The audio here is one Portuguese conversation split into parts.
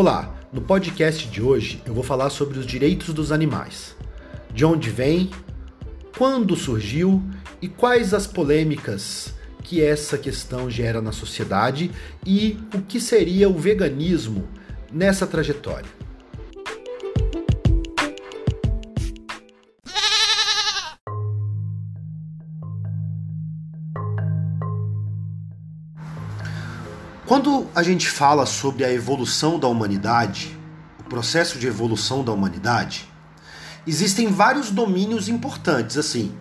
Olá, no podcast de hoje eu vou falar sobre os direitos dos animais. De onde vem, quando surgiu e quais as polêmicas que essa questão gera na sociedade e o que seria o veganismo nessa trajetória. Quando a gente fala sobre a evolução da humanidade, o processo de evolução da humanidade, existem vários domínios importantes, assim.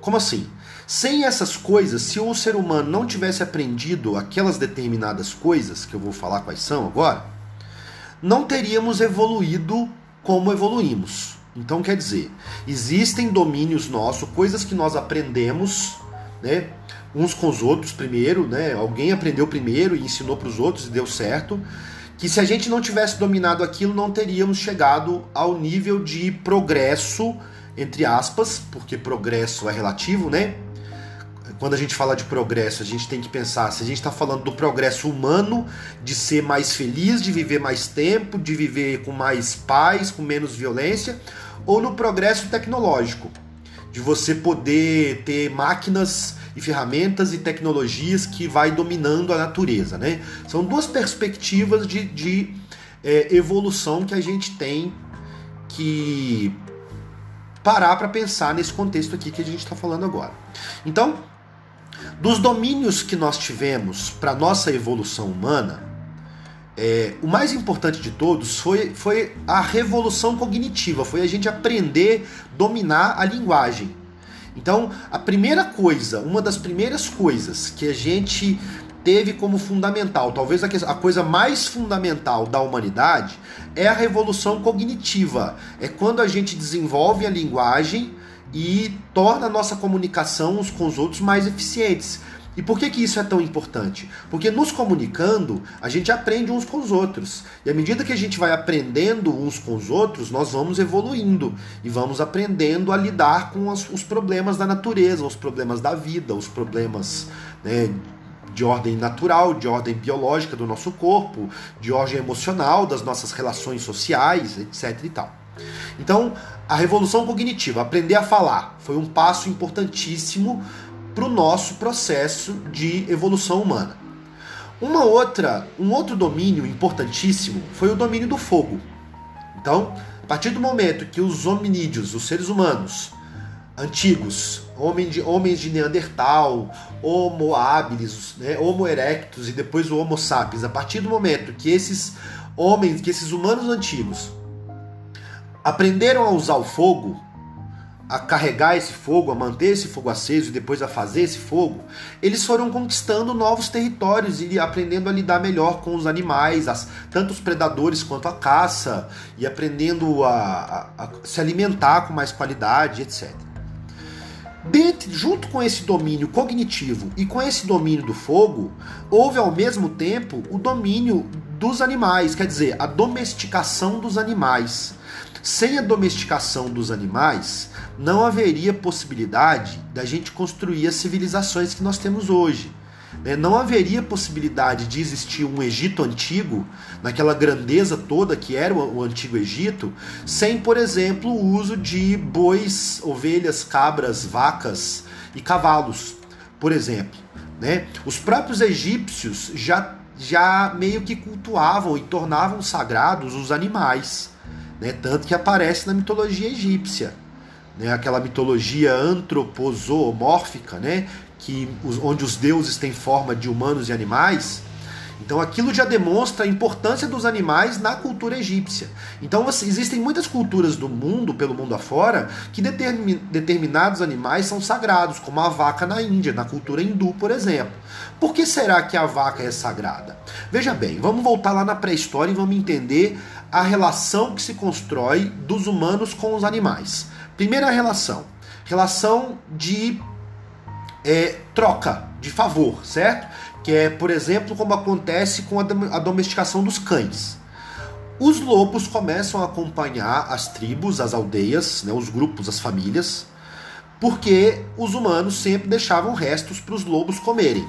Como assim? Sem essas coisas, se o ser humano não tivesse aprendido aquelas determinadas coisas, que eu vou falar quais são agora, não teríamos evoluído como evoluímos. Então, quer dizer, existem domínios nossos, coisas que nós aprendemos, né? Uns com os outros primeiro, né? Alguém aprendeu primeiro e ensinou para os outros e deu certo. Que se a gente não tivesse dominado aquilo, não teríamos chegado ao nível de progresso, entre aspas, porque progresso é relativo, né? Quando a gente fala de progresso, a gente tem que pensar se a gente está falando do progresso humano, de ser mais feliz, de viver mais tempo, de viver com mais paz, com menos violência, ou no progresso tecnológico, de você poder ter máquinas e ferramentas e tecnologias que vai dominando a natureza. Né? São duas perspectivas de, de é, evolução que a gente tem que parar para pensar nesse contexto aqui que a gente está falando agora. Então, dos domínios que nós tivemos para nossa evolução humana, é, o mais importante de todos foi, foi a revolução cognitiva, foi a gente aprender a dominar a linguagem. Então, a primeira coisa, uma das primeiras coisas que a gente teve como fundamental, talvez a coisa mais fundamental da humanidade, é a revolução cognitiva. É quando a gente desenvolve a linguagem e torna a nossa comunicação uns com os outros mais eficientes. E por que, que isso é tão importante? Porque nos comunicando, a gente aprende uns com os outros. E à medida que a gente vai aprendendo uns com os outros, nós vamos evoluindo e vamos aprendendo a lidar com os, os problemas da natureza, os problemas da vida, os problemas né, de ordem natural, de ordem biológica do nosso corpo, de ordem emocional, das nossas relações sociais, etc. e tal. Então, a revolução cognitiva, aprender a falar, foi um passo importantíssimo para o nosso processo de evolução humana. Uma outra, um outro domínio importantíssimo foi o domínio do fogo. Então, a partir do momento que os hominídeos, os seres humanos antigos, homens de, homens de Neandertal, Homo habilis, né, Homo erectus e depois o Homo sapiens, a partir do momento que esses homens, que esses humanos antigos aprenderam a usar o fogo, a carregar esse fogo, a manter esse fogo aceso e depois a fazer esse fogo, eles foram conquistando novos territórios e aprendendo a lidar melhor com os animais, as, tanto os predadores quanto a caça, e aprendendo a, a, a se alimentar com mais qualidade, etc. Dentro, junto com esse domínio cognitivo e com esse domínio do fogo, houve ao mesmo tempo o domínio dos animais, quer dizer, a domesticação dos animais. Sem a domesticação dos animais, não haveria possibilidade da gente construir as civilizações que nós temos hoje. Né? Não haveria possibilidade de existir um Egito antigo, naquela grandeza toda que era o Antigo Egito, sem, por exemplo, o uso de bois, ovelhas, cabras, vacas e cavalos, por exemplo. Né? Os próprios egípcios já, já meio que cultuavam e tornavam sagrados os animais né? tanto que aparece na mitologia egípcia, né? aquela mitologia antropozoomórfica, né? que, onde os deuses têm forma de humanos e animais. Então aquilo já demonstra a importância dos animais na cultura egípcia. Então existem muitas culturas do mundo, pelo mundo afora, que determin, determinados animais são sagrados, como a vaca na Índia, na cultura hindu, por exemplo. Por que será que a vaca é sagrada? Veja bem, vamos voltar lá na pré-história e vamos entender a relação que se constrói dos humanos com os animais. Primeira relação, relação de é, troca, de favor, certo? que é, por exemplo, como acontece com a domesticação dos cães. Os lobos começam a acompanhar as tribos, as aldeias, né, os grupos, as famílias, porque os humanos sempre deixavam restos para os lobos comerem.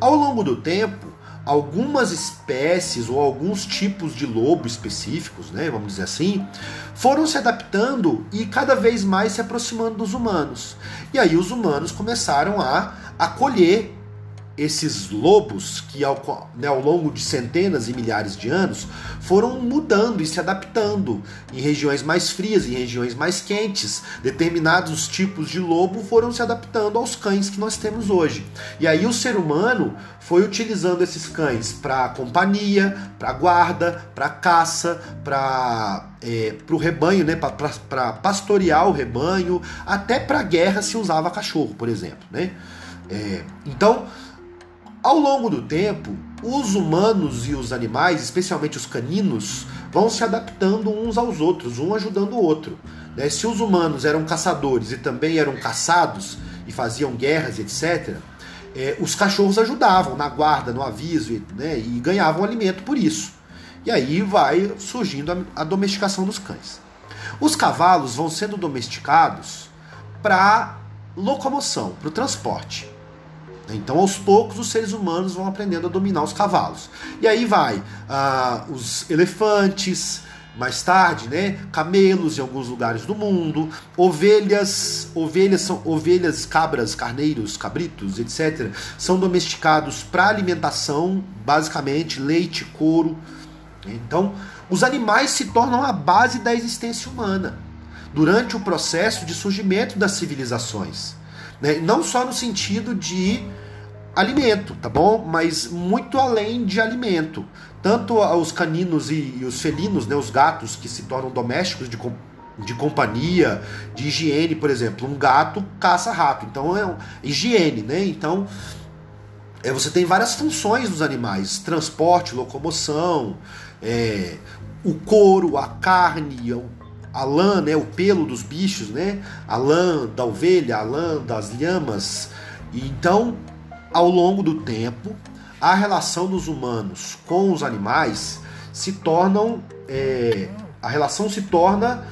Ao longo do tempo, algumas espécies ou alguns tipos de lobo específicos, né, vamos dizer assim, foram se adaptando e cada vez mais se aproximando dos humanos. E aí os humanos começaram a acolher esses lobos que ao, né, ao, longo de centenas e milhares de anos foram mudando e se adaptando em regiões mais frias, em regiões mais quentes. Determinados tipos de lobo foram se adaptando aos cães que nós temos hoje. E aí o ser humano foi utilizando esses cães para companhia, para guarda, para caça, para é, o rebanho, né, para pastorear o rebanho, até para guerra se usava cachorro, por exemplo. Né? É, então ao longo do tempo, os humanos e os animais, especialmente os caninos, vão se adaptando uns aos outros, um ajudando o outro. Né? Se os humanos eram caçadores e também eram caçados e faziam guerras, etc., é, os cachorros ajudavam na guarda, no aviso né? e ganhavam alimento por isso. E aí vai surgindo a, a domesticação dos cães. Os cavalos vão sendo domesticados para locomoção, para o transporte. Então, aos poucos, os seres humanos vão aprendendo a dominar os cavalos. E aí vai ah, os elefantes, mais tarde, né? Camelos em alguns lugares do mundo, ovelhas, ovelhas são ovelhas, cabras, carneiros, cabritos, etc. São domesticados para alimentação, basicamente leite, couro. Então, os animais se tornam a base da existência humana durante o processo de surgimento das civilizações. Né? Não só no sentido de alimento, tá bom? Mas muito além de alimento. Tanto os caninos e, os felinos, né, os gatos que se tornam domésticos de, de companhia, de higiene, por exemplo. Um gato caça rato, então é um, higiene, né? Então é, você tem várias funções dos animais: transporte, locomoção, é, o couro, a carne, o a lã, né, o pelo dos bichos, né, a lã da ovelha, a lã das lhamas. E então, ao longo do tempo, a relação dos humanos com os animais se tornam, é, a relação se torna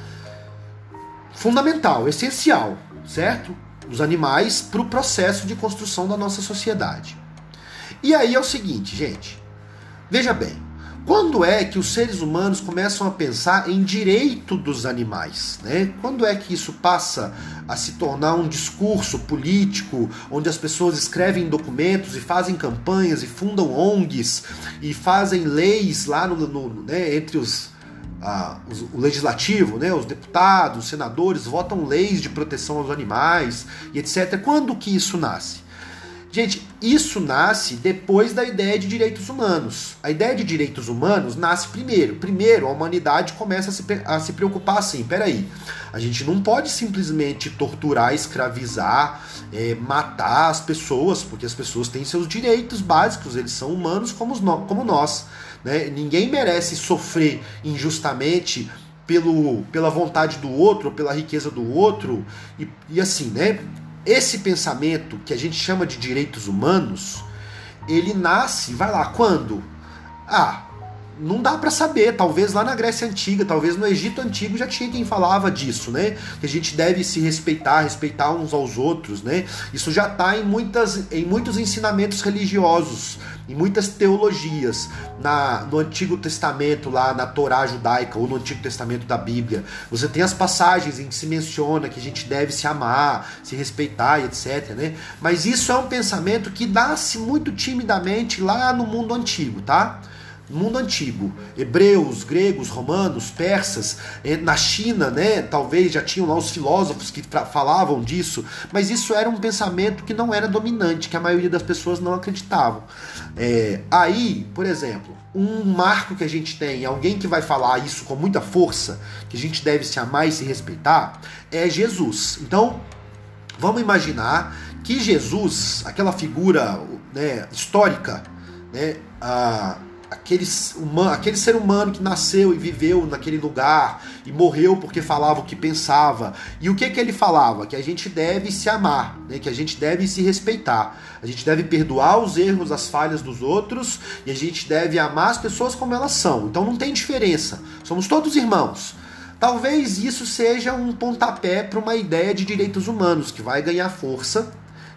fundamental, essencial, certo? Os animais para o processo de construção da nossa sociedade. E aí é o seguinte, gente, veja bem, quando é que os seres humanos começam a pensar em direito dos animais? Né? Quando é que isso passa a se tornar um discurso político, onde as pessoas escrevem documentos e fazem campanhas e fundam ONGs e fazem leis lá no, no né, entre os, ah, os, o legislativo, né, os deputados, os senadores votam leis de proteção aos animais e etc. Quando que isso nasce? Gente, isso nasce depois da ideia de direitos humanos. A ideia de direitos humanos nasce primeiro. Primeiro, a humanidade começa a se, a se preocupar assim: peraí, a gente não pode simplesmente torturar, escravizar, é, matar as pessoas, porque as pessoas têm seus direitos básicos, eles são humanos como, como nós. Né? Ninguém merece sofrer injustamente pelo, pela vontade do outro, pela riqueza do outro, e, e assim, né? Esse pensamento que a gente chama de direitos humanos, ele nasce, vai lá, quando? Ah, não dá para saber. Talvez lá na Grécia Antiga, talvez no Egito Antigo já tinha quem falava disso, né? Que a gente deve se respeitar, respeitar uns aos outros, né? Isso já está em, muitas, em muitos ensinamentos religiosos, em muitas teologias. Na, no Antigo Testamento, lá na Torá judaica, ou no Antigo Testamento da Bíblia, você tem as passagens em que se menciona que a gente deve se amar, se respeitar e etc, né? Mas isso é um pensamento que nasce muito timidamente lá no mundo antigo, tá? Mundo antigo, hebreus, gregos, romanos, persas, na China, né, talvez já tinham lá os filósofos que falavam disso, mas isso era um pensamento que não era dominante, que a maioria das pessoas não acreditavam. É, aí, por exemplo, um marco que a gente tem, alguém que vai falar isso com muita força, que a gente deve se amar e se respeitar, é Jesus. Então, vamos imaginar que Jesus, aquela figura né, histórica, né, a aquele, aquele ser humano que nasceu e viveu naquele lugar e morreu porque falava o que pensava. E o que, que ele falava? Que a gente deve se amar, né? que a gente deve se respeitar. A gente deve perdoar os erros, as falhas dos outros e a gente deve amar as pessoas como elas são. Então não tem diferença. Somos todos irmãos. Talvez isso seja um pontapé para uma ideia de direitos humanos que vai ganhar força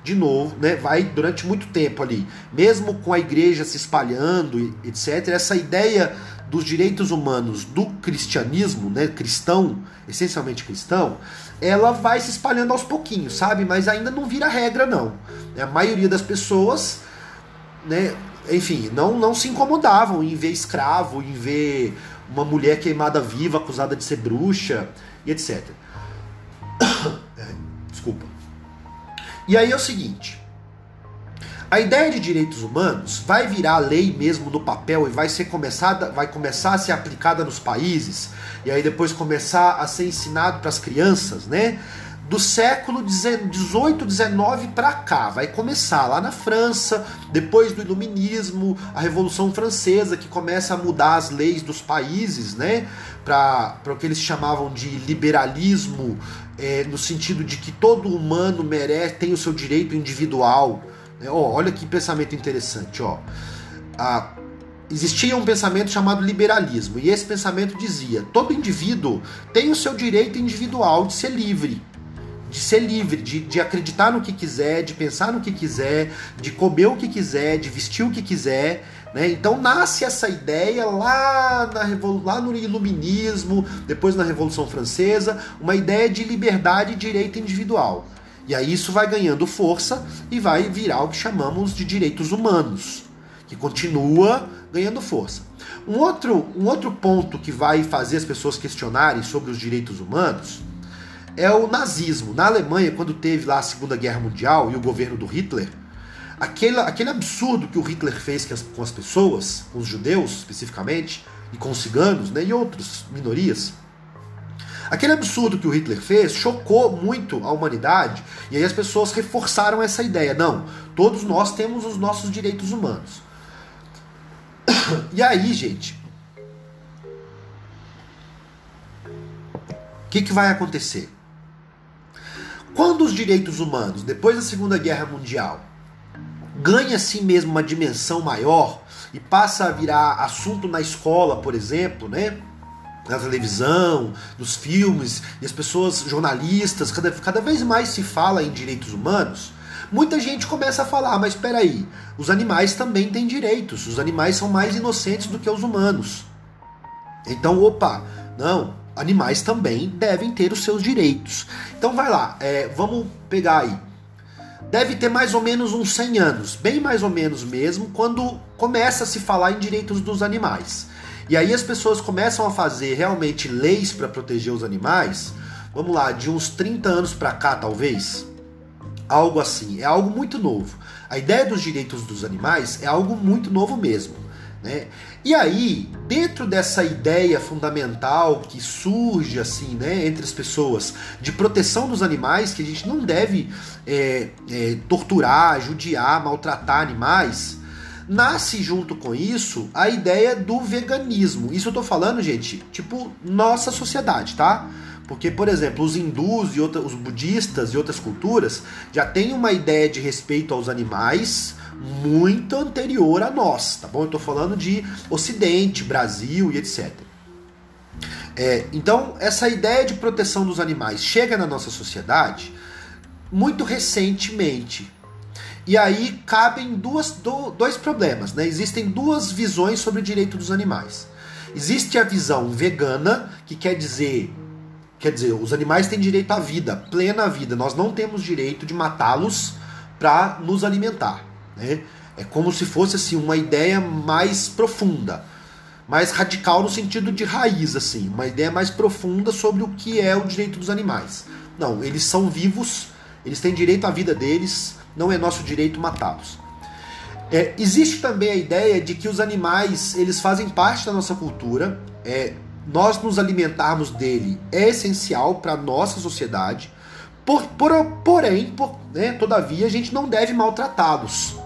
de novo, né, vai durante muito tempo ali, mesmo com a igreja se espalhando, etc. Essa ideia dos direitos humanos do cristianismo, né, cristão, essencialmente cristão, ela vai se espalhando aos pouquinhos, sabe? Mas ainda não vira regra, não. A maioria das pessoas, né, enfim, não, não se incomodavam em ver escravo, em ver uma mulher queimada viva, acusada de ser bruxa, e etc. E aí é o seguinte. A ideia de direitos humanos vai virar lei mesmo no papel e vai ser começada, vai começar a ser aplicada nos países e aí depois começar a ser ensinado para as crianças, né? Do século 18, 19 para cá, vai começar lá na França, depois do Iluminismo, a Revolução Francesa que começa a mudar as leis dos países, né? Para o que eles chamavam de liberalismo, é, no sentido de que todo humano merece tem o seu direito individual né? Olha que pensamento interessante. Ó. Ah, existia um pensamento chamado liberalismo, e esse pensamento dizia: todo indivíduo tem o seu direito individual de ser livre. De ser livre, de, de acreditar no que quiser, de pensar no que quiser, de comer o que quiser, de vestir o que quiser. Né? Então nasce essa ideia lá, na, lá no Iluminismo, depois na Revolução Francesa, uma ideia de liberdade e direito individual. E aí isso vai ganhando força e vai virar o que chamamos de direitos humanos, que continua ganhando força. Um outro, um outro ponto que vai fazer as pessoas questionarem sobre os direitos humanos é o nazismo. Na Alemanha, quando teve lá a Segunda Guerra Mundial e o governo do Hitler, aquele, aquele absurdo que o Hitler fez com as pessoas, com os judeus especificamente, e com os ciganos né, e outras minorias, Aquele absurdo que o Hitler fez chocou muito a humanidade e aí as pessoas reforçaram essa ideia. Não, todos nós temos os nossos direitos humanos. E aí, gente, o que, que vai acontecer? Quando os direitos humanos, depois da Segunda Guerra Mundial, ganha assim mesmo uma dimensão maior e passa a virar assunto na escola, por exemplo, né? na televisão, nos filmes, e as pessoas, jornalistas, cada, cada vez mais se fala em direitos humanos, muita gente começa a falar, mas espera aí, os animais também têm direitos, os animais são mais inocentes do que os humanos. Então, opa, não, animais também devem ter os seus direitos. Então vai lá, é, vamos pegar aí. Deve ter mais ou menos uns 100 anos, bem mais ou menos mesmo, quando começa a se falar em direitos dos animais. E aí as pessoas começam a fazer realmente leis para proteger os animais. Vamos lá, de uns 30 anos para cá, talvez. Algo assim. É algo muito novo. A ideia dos direitos dos animais é algo muito novo mesmo. Né? E aí, dentro dessa ideia fundamental que surge assim, né, entre as pessoas de proteção dos animais, que a gente não deve é, é, torturar, judiar, maltratar animais, nasce junto com isso a ideia do veganismo. Isso eu tô falando, gente, tipo, nossa sociedade, tá? Porque, por exemplo, os hindus e outra, os budistas e outras culturas já têm uma ideia de respeito aos animais muito anterior a nós, tá bom? Eu tô falando de Ocidente, Brasil e etc. É, então, essa ideia de proteção dos animais chega na nossa sociedade muito recentemente, e aí cabem duas, do, dois problemas, né? Existem duas visões sobre o direito dos animais. Existe a visão vegana, que quer dizer, quer dizer, os animais têm direito à vida, plena vida. Nós não temos direito de matá-los para nos alimentar, né? É como se fosse assim uma ideia mais profunda, mais radical no sentido de raiz, assim, uma ideia mais profunda sobre o que é o direito dos animais. Não, eles são vivos, eles têm direito à vida deles, não é nosso direito matá-los. É, existe também a ideia de que os animais eles fazem parte da nossa cultura, é, nós nos alimentarmos dele é essencial para a nossa sociedade, por, por, porém, por, né, todavia, a gente não deve maltratá-los.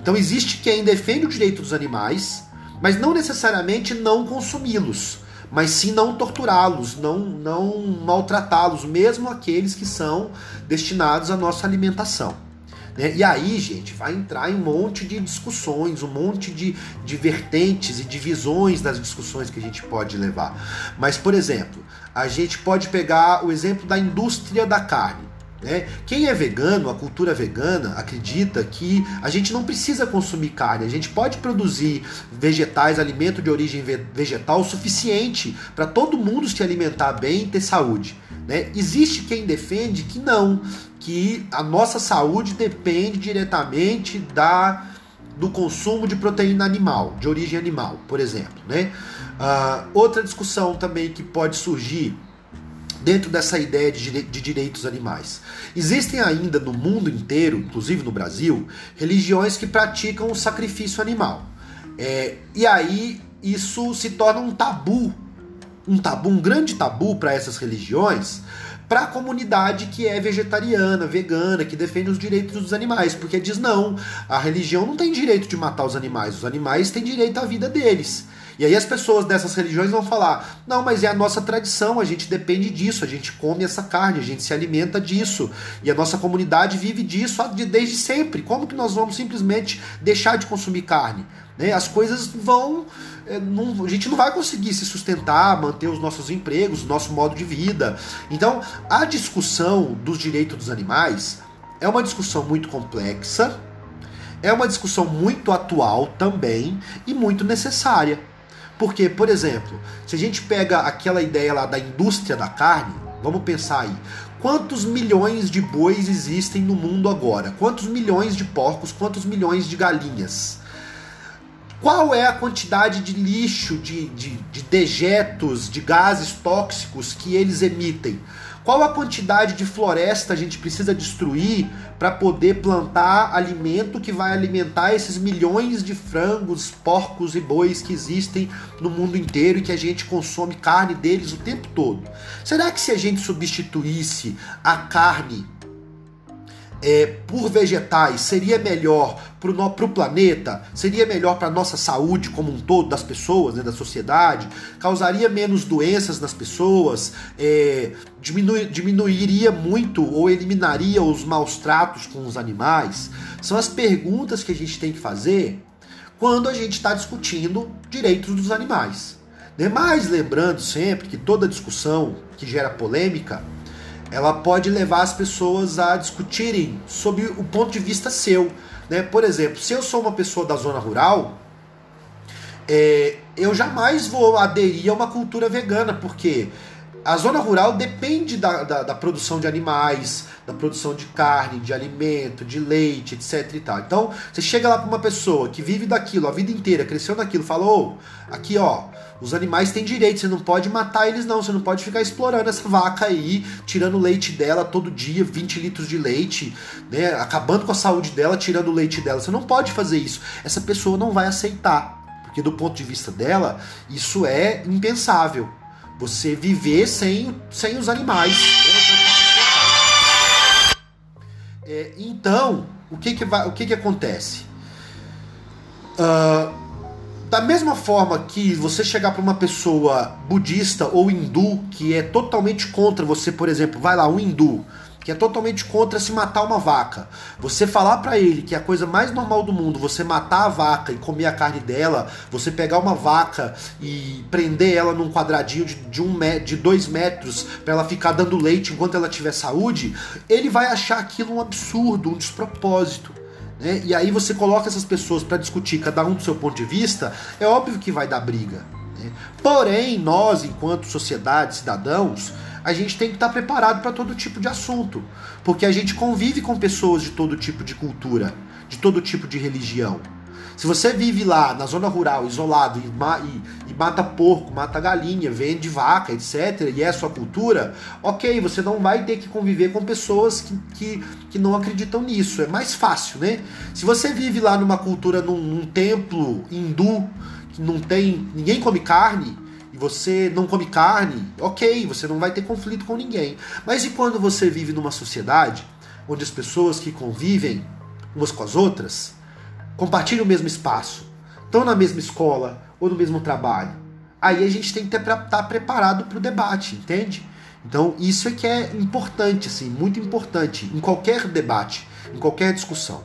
Então existe quem defende o direito dos animais, mas não necessariamente não consumi-los, mas sim não torturá-los, não, não maltratá-los, mesmo aqueles que são destinados à nossa alimentação. Né? E aí, gente, vai entrar em um monte de discussões, um monte de, de vertentes e divisões das discussões que a gente pode levar. Mas, por exemplo, a gente pode pegar o exemplo da indústria da carne. Né? Quem é vegano, a cultura vegana, acredita que a gente não precisa consumir carne, a gente pode produzir vegetais, alimento de origem vegetal suficiente para todo mundo se alimentar bem e ter saúde. Né? Existe quem defende que não, que a nossa saúde depende diretamente da do consumo de proteína animal, de origem animal, por exemplo. Né? Uh, outra discussão também que pode surgir dentro dessa ideia de, de direitos animais. Existem ainda no mundo inteiro, inclusive no Brasil, religiões que praticam o sacrifício animal. É, e aí isso se torna um tabu, um tabu, um grande tabu para essas religiões, para a comunidade que é vegetariana, vegana, que defende os direitos dos animais, porque diz não, a religião não tem direito de matar os animais, os animais têm direito à vida deles. E aí as pessoas dessas religiões vão falar: não, mas é a nossa tradição, a gente depende disso, a gente come essa carne, a gente se alimenta disso. E a nossa comunidade vive disso desde sempre. Como que nós vamos simplesmente deixar de consumir carne? Né? As coisas vão. É, não, a gente não vai conseguir se sustentar, manter os nossos empregos, nosso modo de vida. Então, a discussão dos direitos dos animais é uma discussão muito complexa, é uma discussão muito atual também e muito necessária. Porque, por exemplo, se a gente pega aquela ideia lá da indústria da carne, vamos pensar aí. Quantos milhões de bois existem no mundo agora? Quantos milhões de porcos? Quantos milhões de galinhas? Qual é a quantidade de lixo, de, de, de dejetos, de gases tóxicos que eles emitem? Qual a quantidade de floresta a gente precisa destruir para poder plantar alimento que vai alimentar esses milhões de frangos, porcos e bois que existem no mundo inteiro e que a gente consome carne deles o tempo todo? Será que se a gente substituísse a carne é, por vegetais seria melhor para o planeta? Seria melhor para a nossa saúde como um todo, das pessoas, né, da sociedade? Causaria menos doenças nas pessoas? É, diminuiria muito ou eliminaria os maus tratos com os animais? São as perguntas que a gente tem que fazer quando a gente está discutindo direitos dos animais. Né? Mas lembrando sempre que toda discussão que gera polêmica ela pode levar as pessoas a discutirem sobre o ponto de vista seu. Né? Por exemplo, se eu sou uma pessoa da zona rural, é, eu jamais vou aderir a uma cultura vegana, porque a zona rural depende da, da, da, produção de animais, da produção de carne, de alimento, de leite, etc e tal. Então, você chega lá para uma pessoa que vive daquilo a vida inteira, cresceu naquilo, falou: oh, aqui ó, os animais têm direito, você não pode matar eles não, você não pode ficar explorando essa vaca aí, tirando leite dela todo dia, 20 litros de leite, né, acabando com a saúde dela, tirando o leite dela. Você não pode fazer isso. Essa pessoa não vai aceitar, porque do ponto de vista dela, isso é impensável. Você viver sem, sem os animais. É, então, o que que, vai, o que, que acontece? Uh, da mesma forma que você chegar para uma pessoa budista ou hindu que é totalmente contra você, por exemplo, vai lá, um hindu, que é totalmente contra se matar uma vaca. Você falar para ele que é a coisa mais normal do mundo, você matar a vaca e comer a carne dela, você pegar uma vaca e prender ela num quadradinho de, de, um, de dois metros para ela ficar dando leite enquanto ela tiver saúde, ele vai achar aquilo um absurdo, um despropósito. Né? E aí você coloca essas pessoas para discutir cada um do seu ponto de vista, é óbvio que vai dar briga. Né? Porém, nós, enquanto sociedade, cidadãos, a gente tem que estar preparado para todo tipo de assunto, porque a gente convive com pessoas de todo tipo de cultura, de todo tipo de religião. Se você vive lá na zona rural, isolado, e, e, e, mata porco, mata galinha, vende vaca, etc., e é a sua cultura, ok, você não vai ter que conviver com pessoas que, que, que não acreditam nisso. É mais fácil, né? Se você vive lá numa cultura, num, num templo hindu, que não tem. ninguém come carne, você não come carne, ok, você não vai ter conflito com ninguém. Mas e quando você vive numa sociedade onde as pessoas que convivem umas com as outras compartilham o mesmo espaço, estão na mesma escola ou no mesmo trabalho? Aí a gente tem que estar tá preparado para o debate, entende? Então isso é que é importante, assim, muito importante em qualquer debate, em qualquer discussão,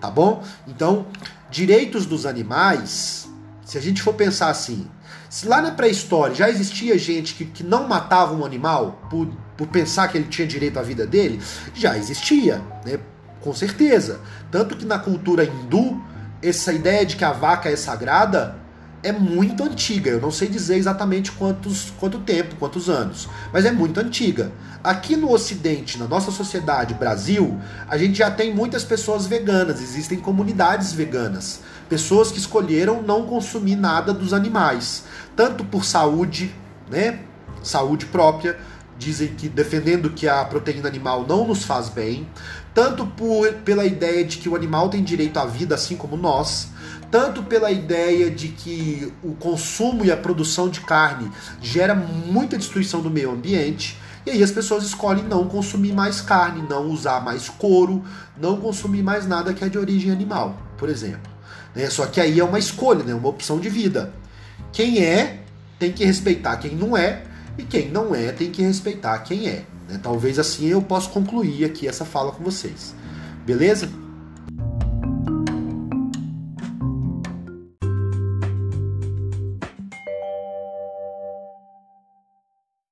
tá bom? Então, direitos dos animais, se a gente for pensar assim, se lá na pré-história já existia gente que, que não matava um animal por, por pensar que ele tinha direito à vida dele? Já existia, né? Com certeza. Tanto que na cultura hindu, essa ideia de que a vaca é sagrada é muito antiga. Eu não sei dizer exatamente quantos, quanto tempo, quantos anos, mas é muito antiga. Aqui no Ocidente, na nossa sociedade, Brasil, a gente já tem muitas pessoas veganas, existem comunidades veganas, pessoas que escolheram não consumir nada dos animais, tanto por saúde, né, saúde própria, dizem que defendendo que a proteína animal não nos faz bem, tanto por, pela ideia de que o animal tem direito à vida assim como nós, tanto pela ideia de que o consumo e a produção de carne gera muita destruição do meio ambiente. E aí as pessoas escolhem não consumir mais carne, não usar mais couro, não consumir mais nada que é de origem animal, por exemplo. Né? Só que aí é uma escolha, né? uma opção de vida. Quem é tem que respeitar quem não é, e quem não é tem que respeitar quem é. Né? Talvez assim eu possa concluir aqui essa fala com vocês. Beleza?